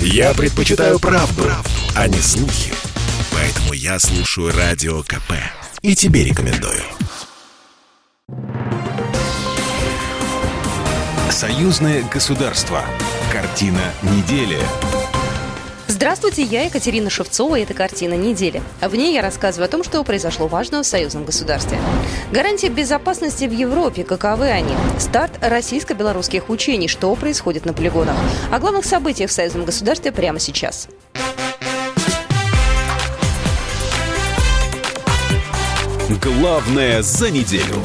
Я предпочитаю правду, правду, а не слухи. Поэтому я слушаю Радио КП. И тебе рекомендую. Союзное государство. Картина недели. Здравствуйте, я Екатерина Шевцова, и это «Картина недели». В ней я рассказываю о том, что произошло важного в союзном государстве. Гарантии безопасности в Европе, каковы они? Старт российско-белорусских учений, что происходит на полигонах? О главных событиях в союзном государстве прямо сейчас. Главное за неделю.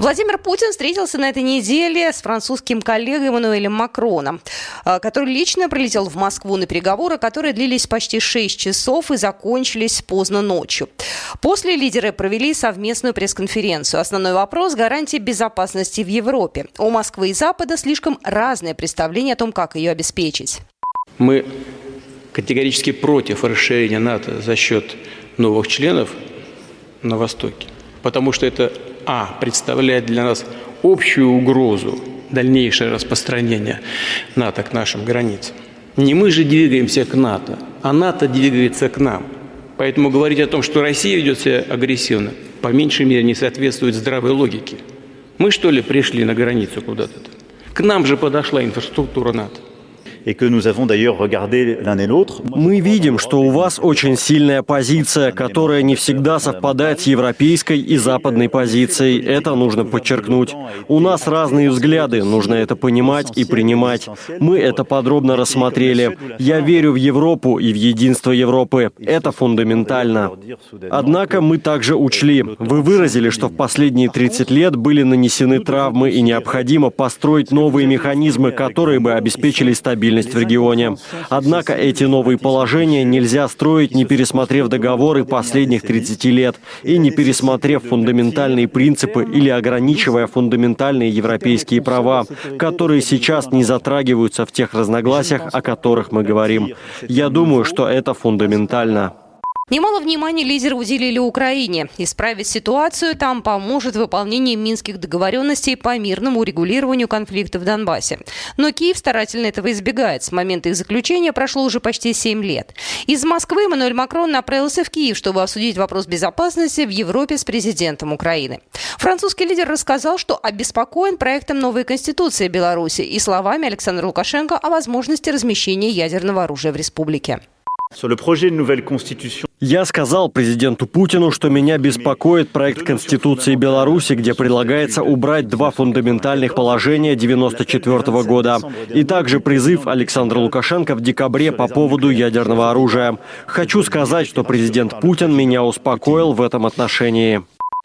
Владимир Путин встретился на этой неделе с французским коллегой Эммануэлем Макроном, а, который лично прилетел в Москву на переговоры, которые длились почти 6 часов и закончились поздно ночью. После лидеры провели совместную пресс-конференцию. Основной вопрос – гарантии безопасности в Европе. У Москвы и Запада слишком разное представление о том, как ее обеспечить. Мы категорически против расширения НАТО за счет новых членов на Востоке, потому что это а. представляет для нас общую угрозу дальнейшее распространение НАТО к нашим границам. Не мы же двигаемся к НАТО, а НАТО двигается к нам. Поэтому говорить о том, что Россия ведет себя агрессивно, по меньшей мере не соответствует здравой логике. Мы что ли пришли на границу куда-то? К нам же подошла инфраструктура НАТО. Мы видим, что у вас очень сильная позиция, которая не всегда совпадает с европейской и западной позицией. Это нужно подчеркнуть. У нас разные взгляды, нужно это понимать и принимать. Мы это подробно рассмотрели. Я верю в Европу и в единство Европы. Это фундаментально. Однако мы также учли. Вы выразили, что в последние 30 лет были нанесены травмы и необходимо построить новые механизмы, которые бы обеспечили стабильность стабильность в регионе. Однако эти новые положения нельзя строить, не пересмотрев договоры последних 30 лет и не пересмотрев фундаментальные принципы или ограничивая фундаментальные европейские права, которые сейчас не затрагиваются в тех разногласиях, о которых мы говорим. Я думаю, что это фундаментально. Немало внимания лидеры уделили Украине. Исправить ситуацию там поможет выполнение минских договоренностей по мирному урегулированию конфликта в Донбассе. Но Киев старательно этого избегает. С момента их заключения прошло уже почти 7 лет. Из Москвы Эммануэль Макрон направился в Киев, чтобы обсудить вопрос безопасности в Европе с президентом Украины. Французский лидер рассказал, что обеспокоен проектом новой конституции Беларуси и словами Александра Лукашенко о возможности размещения ядерного оружия в республике. Я сказал президенту Путину, что меня беспокоит проект Конституции Беларуси, где предлагается убрать два фундаментальных положения 1994 года. И также призыв Александра Лукашенко в декабре по поводу ядерного оружия. Хочу сказать, что президент Путин меня успокоил в этом отношении.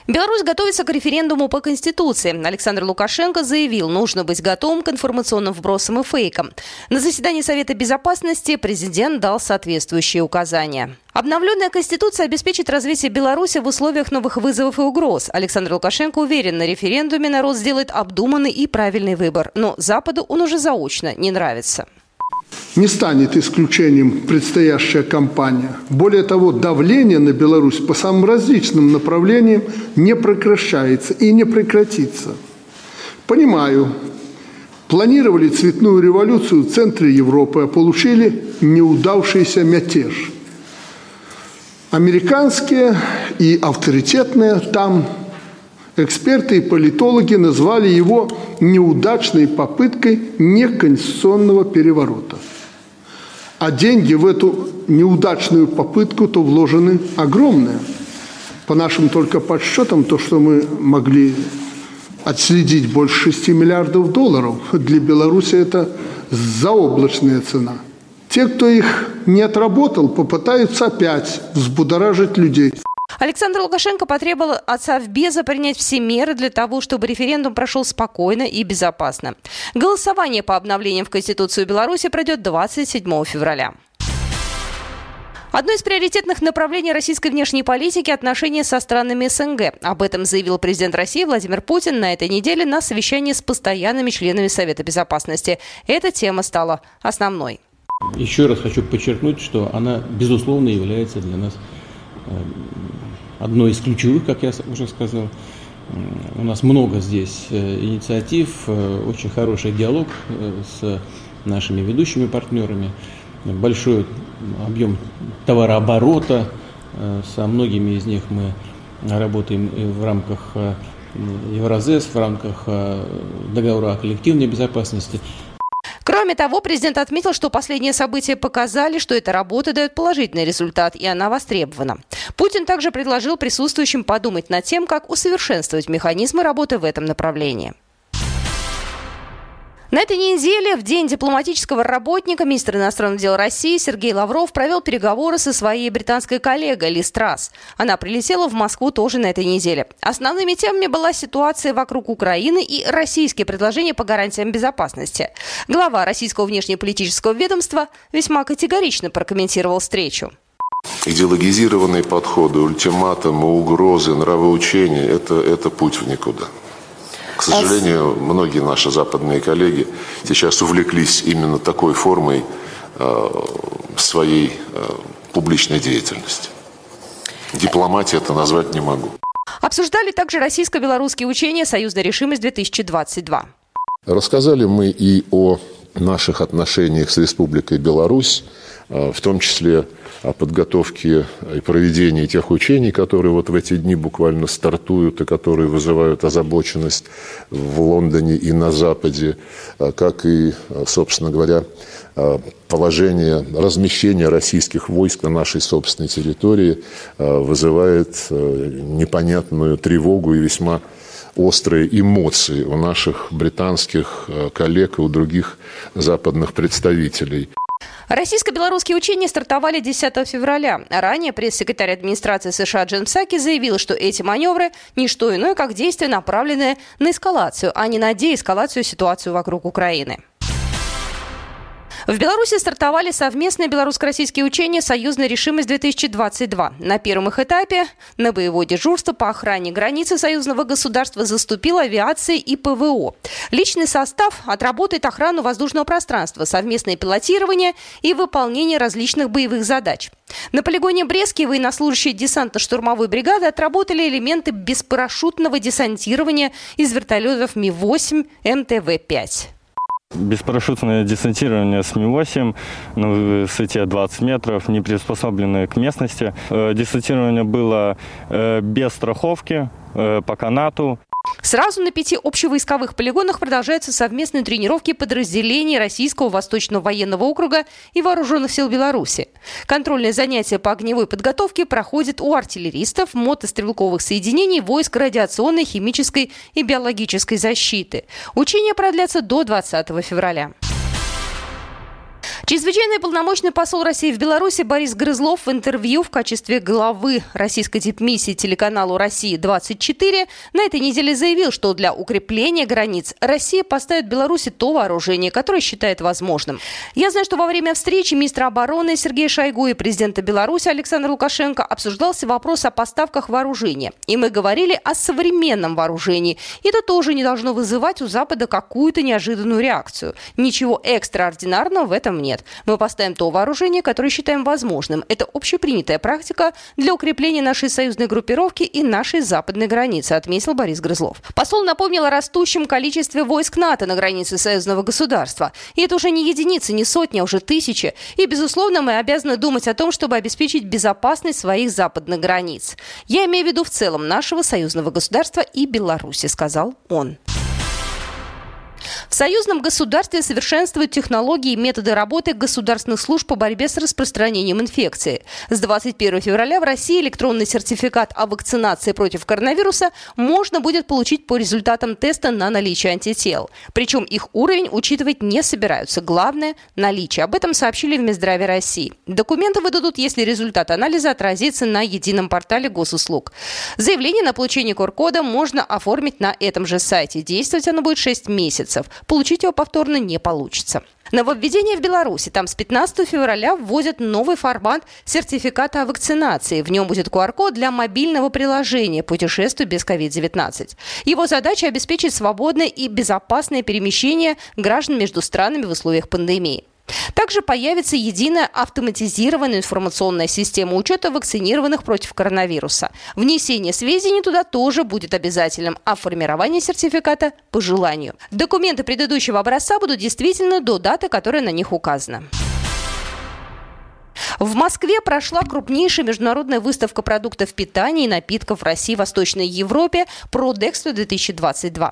Беларусь готовится к референдуму по Конституции. Александр Лукашенко заявил, нужно быть готовым к информационным вбросам и фейкам. На заседании Совета Безопасности президент дал соответствующие указания. Обновленная Конституция обеспечит развитие Беларуси в условиях новых вызовов и угроз. Александр Лукашенко уверен, на референдуме народ сделает обдуманный и правильный выбор. Но Западу он уже заочно не нравится не станет исключением предстоящая кампания. Более того, давление на Беларусь по самым различным направлениям не прекращается и не прекратится. Понимаю, планировали цветную революцию в центре Европы, а получили неудавшийся мятеж. Американские и авторитетные там Эксперты и политологи назвали его неудачной попыткой неконституционного переворота. А деньги в эту неудачную попытку то вложены огромные. По нашим только подсчетам, то, что мы могли отследить больше 6 миллиардов долларов, для Беларуси это заоблачная цена. Те, кто их не отработал, попытаются опять взбудоражить людей. Александр Лукашенко потребовал от Совбеза принять все меры для того, чтобы референдум прошел спокойно и безопасно. Голосование по обновлениям в Конституцию Беларуси пройдет 27 февраля. Одно из приоритетных направлений российской внешней политики – отношения со странами СНГ. Об этом заявил президент России Владимир Путин на этой неделе на совещании с постоянными членами Совета Безопасности. Эта тема стала основной. Еще раз хочу подчеркнуть, что она, безусловно, является для нас эм, одной из ключевых, как я уже сказал. У нас много здесь э, инициатив, э, очень хороший диалог э, с нашими ведущими партнерами. Большой объем товарооборота. Со многими из них мы работаем в рамках Евразес, в рамках договора о коллективной безопасности. Кроме того, президент отметил, что последние события показали, что эта работа дает положительный результат, и она востребована. Путин также предложил присутствующим подумать над тем, как усовершенствовать механизмы работы в этом направлении. На этой неделе, в День дипломатического работника, министр иностранных дел России Сергей Лавров провел переговоры со своей британской коллегой Ли Страс. Она прилетела в Москву тоже на этой неделе. Основными темами была ситуация вокруг Украины и российские предложения по гарантиям безопасности. Глава российского внешнеполитического ведомства весьма категорично прокомментировал встречу. Идеологизированные подходы, ультиматумы, угрозы, нравоучения это, – это путь в никуда. К сожалению, многие наши западные коллеги сейчас увлеклись именно такой формой э, своей э, публичной деятельности. Дипломатия это назвать не могу. Обсуждали также российско-белорусские учения «Союзная решимость-2022». Рассказали мы и о наших отношениях с Республикой Беларусь, в том числе о подготовке и проведении тех учений, которые вот в эти дни буквально стартуют и которые вызывают озабоченность в Лондоне и на Западе, а как и, собственно говоря, положение размещения российских войск на нашей собственной территории вызывает непонятную тревогу и весьма острые эмоции у наших британских коллег и у других западных представителей. Российско-белорусские учения стартовали 10 февраля. Ранее пресс-секретарь администрации США Джен Псаки заявил, что эти маневры – не что иное, как действия, направленные на эскалацию, а не на деэскалацию ситуации вокруг Украины. В Беларуси стартовали совместные белорусско-российские учения «Союзная решимость-2022». На первом их этапе на боевое дежурство по охране границы союзного государства заступила авиация и ПВО. Личный состав отработает охрану воздушного пространства, совместное пилотирование и выполнение различных боевых задач. На полигоне Брестки военнослужащие десантно-штурмовой бригады отработали элементы беспарашютного десантирования из вертолетов Ми-8 МТВ-5. Беспарашютное десантирование с Ми-8 на высоте 20 метров, не приспособленное к местности. Э, десантирование было э, без страховки, э, по канату. Сразу на пяти общевойсковых полигонах продолжаются совместные тренировки подразделений Российского Восточного военного округа и Вооруженных сил Беларуси. Контрольные занятия по огневой подготовке проходят у артиллеристов, мотострелковых соединений, войск радиационной, химической и биологической защиты. Учения продлятся до 20 февраля. Чрезвычайный полномочный посол России в Беларуси Борис Грызлов в интервью в качестве главы российской дипмиссии телеканалу «Россия-24» на этой неделе заявил, что для укрепления границ Россия поставит Беларуси то вооружение, которое считает возможным. Я знаю, что во время встречи министра обороны Сергея Шойгу и президента Беларуси Александра Лукашенко обсуждался вопрос о поставках вооружения. И мы говорили о современном вооружении. Это тоже не должно вызывать у Запада какую-то неожиданную реакцию. Ничего экстраординарного в этом нет нет. Мы поставим то вооружение, которое считаем возможным. Это общепринятая практика для укрепления нашей союзной группировки и нашей западной границы, отметил Борис Грызлов. Посол напомнил о растущем количестве войск НАТО на границе союзного государства. И это уже не единицы, не сотни, а уже тысячи. И, безусловно, мы обязаны думать о том, чтобы обеспечить безопасность своих западных границ. Я имею в виду в целом нашего союзного государства и Беларуси, сказал он. В союзном государстве совершенствуют технологии и методы работы государственных служб по борьбе с распространением инфекции. С 21 февраля в России электронный сертификат о вакцинации против коронавируса можно будет получить по результатам теста на наличие антител. Причем их уровень учитывать не собираются. Главное – наличие. Об этом сообщили в Минздраве России. Документы выдадут, если результат анализа отразится на едином портале госуслуг. Заявление на получение QR-кода можно оформить на этом же сайте. Действовать оно будет 6 месяцев получить его повторно не получится. Нововведение в Беларуси. Там с 15 февраля вводят новый формат сертификата о вакцинации. В нем будет QR-код для мобильного приложения «Путешествуй без COVID-19». Его задача – обеспечить свободное и безопасное перемещение граждан между странами в условиях пандемии. Также появится единая автоматизированная информационная система учета вакцинированных против коронавируса. Внесение сведений туда тоже будет обязательным, а формирование сертификата по желанию. Документы предыдущего образца будут действительно до даты, которая на них указана. В Москве прошла крупнейшая международная выставка продуктов питания и напитков в России и Восточной Европе «Продэкспо 2022».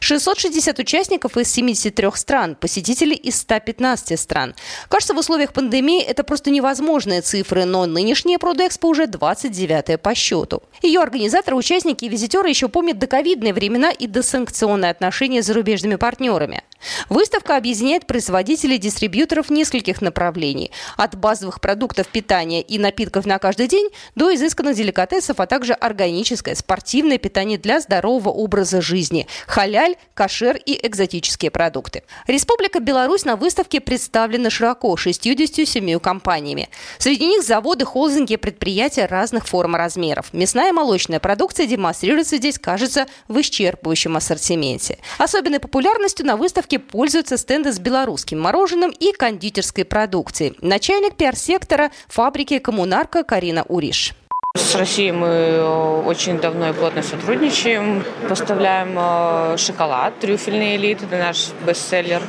660 участников из 73 стран, посетителей из 115 стран. Кажется, в условиях пандемии это просто невозможные цифры, но нынешняя Продэкспо уже 29-я по счету. Ее организаторы, участники и визитеры еще помнят доковидные времена и досанкционные отношения с зарубежными партнерами. Выставка объединяет производителей дистрибьюторов нескольких направлений. От базовых продуктов питания и напитков на каждый день до изысканных деликатесов, а также органическое спортивное питание для здорового образа жизни, халяль, кашер и экзотические продукты. Республика Беларусь на выставке представлена широко 67 компаниями. Среди них заводы, холдинги, предприятия разных форм и размеров. Мясная и молочная продукция демонстрируется здесь, кажется, в исчерпывающем ассортименте. Особенной популярностью на выставке выставке пользуются стенды с белорусским мороженым и кондитерской продукцией. Начальник пиар-сектора фабрики «Коммунарка» Карина Уриш. С Россией мы э, очень давно и плотно сотрудничаем. Поставляем э, шоколад, трюфельный элит, это наш бестселлер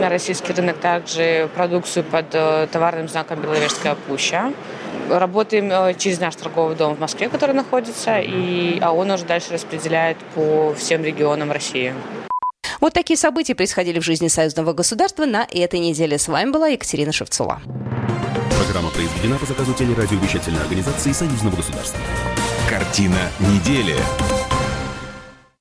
на российский рынок. Также продукцию под э, товарным знаком «Беловежская пуща». Работаем через наш торговый дом в Москве, который находится, и, а он уже дальше распределяет по всем регионам России. Вот такие события происходили в жизни союзного государства на этой неделе. С вами была Екатерина Шевцова. Программа произведена по заказу телерадиовещательной организации союзного государства. Картина недели.